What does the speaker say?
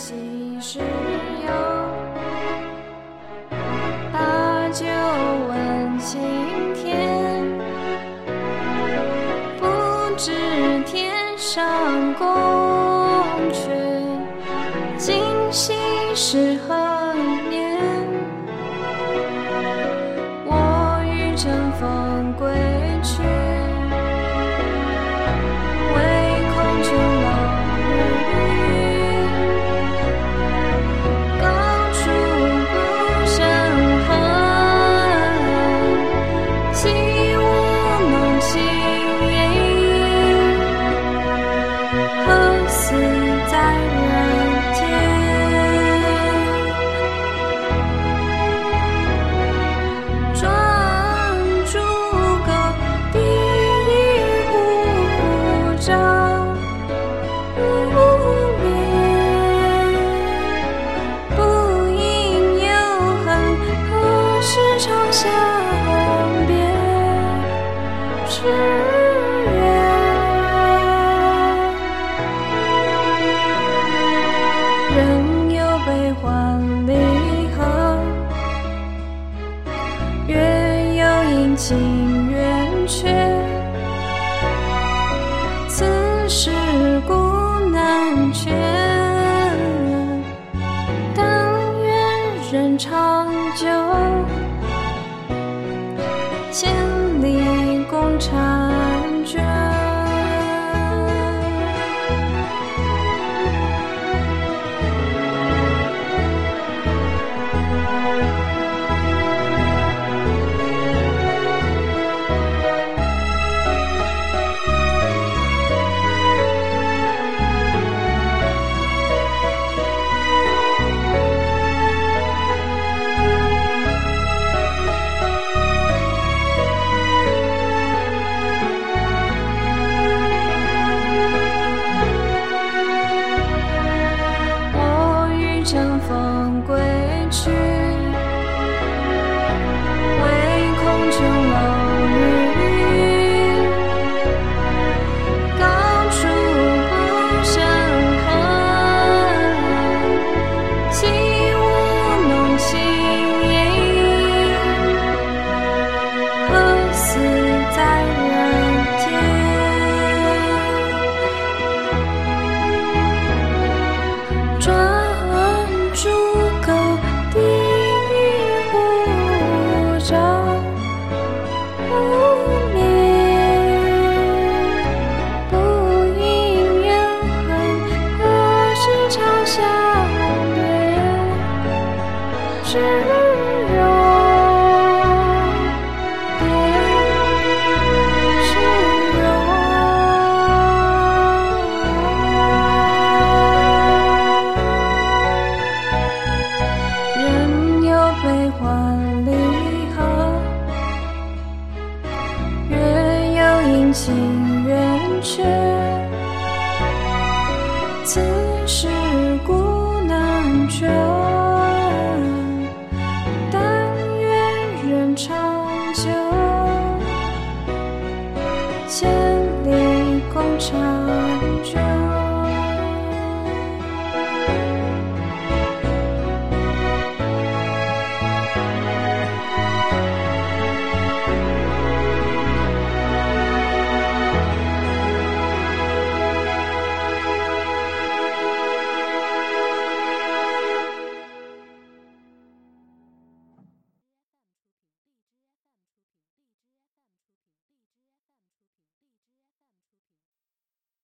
昔时有把酒问青天，不知天上宫阙，今夕是何年。我欲乘风归。情圆缺，此事古难全。但愿人长久，千里共婵。风归去。情缘去此事古难全但愿人长久千里共婵